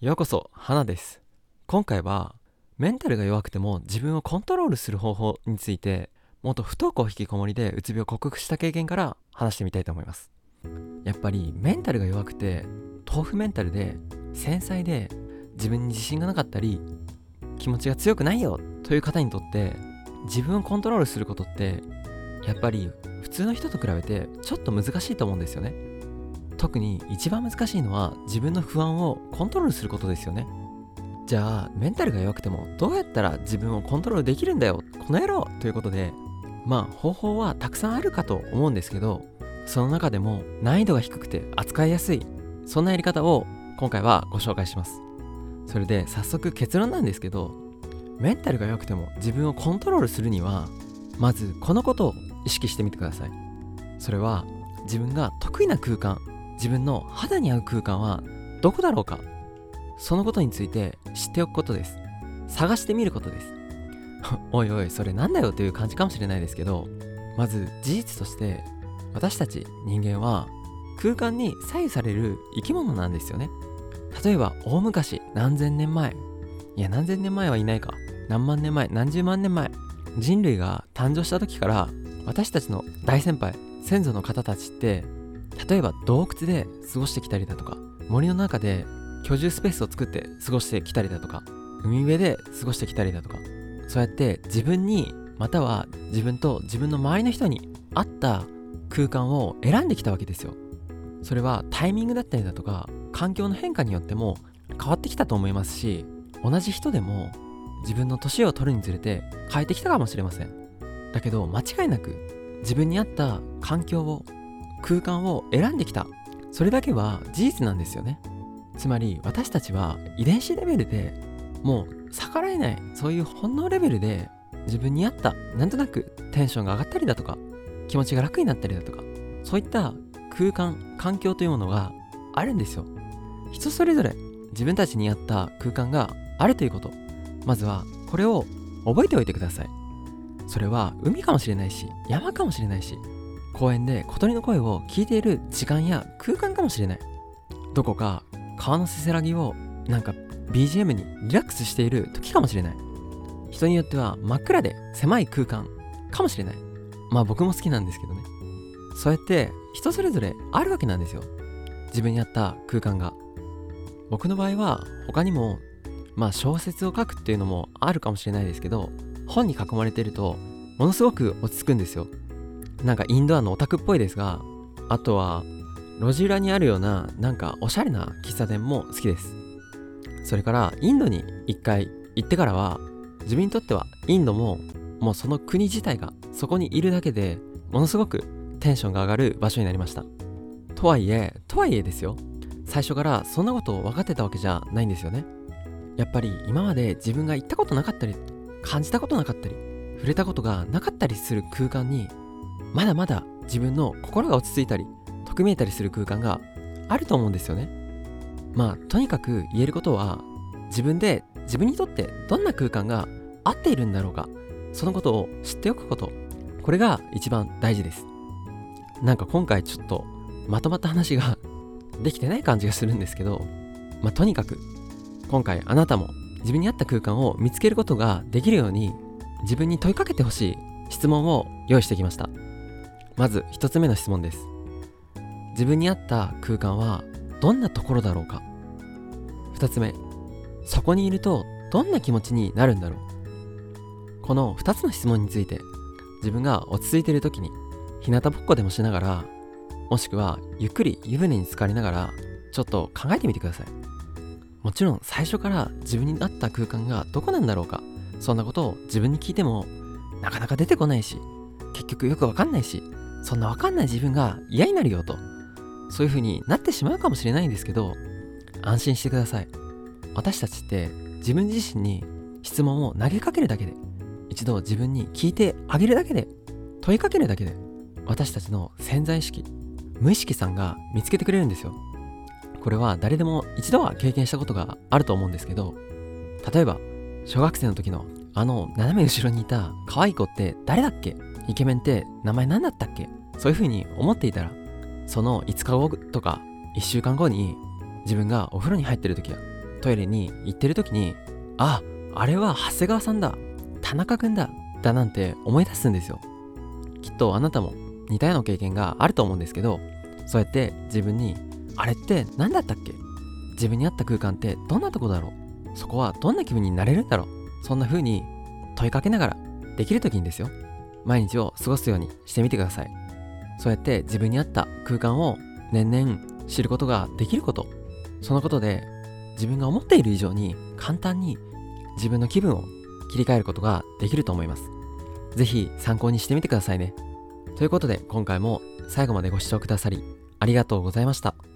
ようこそ花です。今回はメンタルが弱くても自分をコントロールする方法について元不登校引きこもりでうつ病を克服した経験から話してみたいと思います。やっぱりメンタルが弱くて豆腐メンタルで繊細で自分に自信がなかったり気持ちが強くないよという方にとって自分をコントロールすることってやっぱり普通の人と比べてちょっと難しいと思うんですよね。特に一番難しいのは自分の不安をコントロールすることですよね。じゃあメンタルが弱くてもどうやったら自分をコントロールできるんだよ。この野郎ということでまあ方法はたくさんあるかと思うんですけどその中でも難易度が低くて扱いやすいそんなやり方を今回はご紹介します。それで早速結論なんですけどメンタルが良くても自分をコントロールするにはまずこのことを意識してみてください。それは自分が得意な空間自分の肌に合う空間はどこだろうか？そのことについて知っておくことです。探してみることです。おいおいそれなんだよという感じかもしれないですけどまず事実として私たち人間は空間に左右される生き物なんですよね。例えば大昔何千年前。いや何千年前はいないか。何万年前何十万年前。人類が誕生した時から私たちの大先輩先祖の方たちって例えば洞窟で過ごしてきたりだとか森の中で居住スペースを作って過ごしてきたりだとか海辺で過ごしてきたりだとかそうやって自分にまたは自分と自分の周りの人に合った空間を選んできたわけですよ。それはタイミングだったりだとか環境の変化によっても変わってきたと思いますし同じ人でも自分の年を取るにつれて変えてきたかもしれません。だけど間違いなく自分に合った環境を空間を選んできた。それだけは事実なんですよね。つまり私たちは遺伝子レベルでもう逆らえないそういう本能レベルで自分に合ったなんとなくテンションが上がったりだとか気持ちが楽になったりだとかそういった空間環境というものがあるんですよ。人それぞれ自分たちに合った空間があるということ。まずはこれを覚えておいてください。それは海かもしれないし山かもしれないし公園で小鳥の声を聞いている時間や空間かもしれない。どこか川のせせらぎをなんか BGM にリラックスしている時かもしれない。人によっては真っ暗で狭い空間かもしれない。まあ僕も好きなんですけどね。そうやって人それぞれあるわけなんですよ。自分に合った空間が。僕の場合は他にもまあ小説を書くっていうのもあるかもしれないですけど本に囲まれてるとものすごく落ち着くんですよ。なんかインドアのオタクっぽいですがあとは路地裏にあるようななんかおしゃれな喫茶店も好きです。それからインドに一回行ってからは自分にとってはインドももうその国自体がそこにいるだけでものすごくテンションが上がる場所になりました。とはいえとはいえですよ。最初からそんなことを分かってたわけじゃないんですよね。やっぱり今まで自分が行ったことなかったり感じたことなかったり触れたことがなかったりする空間にまだまだ自分の心が落ち着いたり匿見えたりする空間があると思うんですよね。まあとにかく言えることは自分で自分にとってどんな空間が合っているんだろうか。そのことを知っておくこと。これが一番大事です。なんか今回ちょっとまとまった話ができてない感じがするんですけどまあとにかく今回あなたも自分に合った空間を見つけることができるように自分に問いかけてほしい質問を用意してきました。まず1つ目の質問です。自分に合った空間はどんなところだろうか。2つ目そこにいるとどんな気持ちになるんだろう。この2つの質問について自分が落ち着いている時に日向ぼっこでもしながらもしくはゆっくり湯船に浸かりながらちょっと考えてみてください。もちろん最初から自分に合った空間がどこなんだろうか。そんなことを自分に聞いてもなかなか出てこないし結局よくわかんないしそんなわかんない自分が嫌になるよとそういう風になってしまうかもしれないんですけど安心してください。私たちって自分自身に質問を投げかけるだけで一度自分に聞いてあげるだけで問いかけるだけで私たちの潜在意識無意識さんが見つけてくれるんですよ。これは誰でも一度は経験したことがあると思うんですけど例えば小学生の時のあの斜め後ろにいた可愛い子って誰だっけイケメンって名前何だったっけ？そういう風に思っていたらその5日後とか1週間後に自分がお風呂に入ってる時やトイレに行ってる時にああれは長谷川さんだ。田中くんだ。だなんて思い出すんですよ。きっとあなたも似たような経験があると思うんですけどそうやって自分にあれって何だったっけ？自分に合った空間ってどんなとこだろう？そこはどんな気分になれるんだろう？そんな風に問いかけながらできる時にですよ。毎日を過ごすようにしてみてください。そうやって自分に合った空間を年々知ることができること。そのことで自分が思っている以上に簡単に自分の気分を切り替えることができると思います。是非参考にしてみてくださいね。ということで今回も最後までご視聴くださりありがとうございました。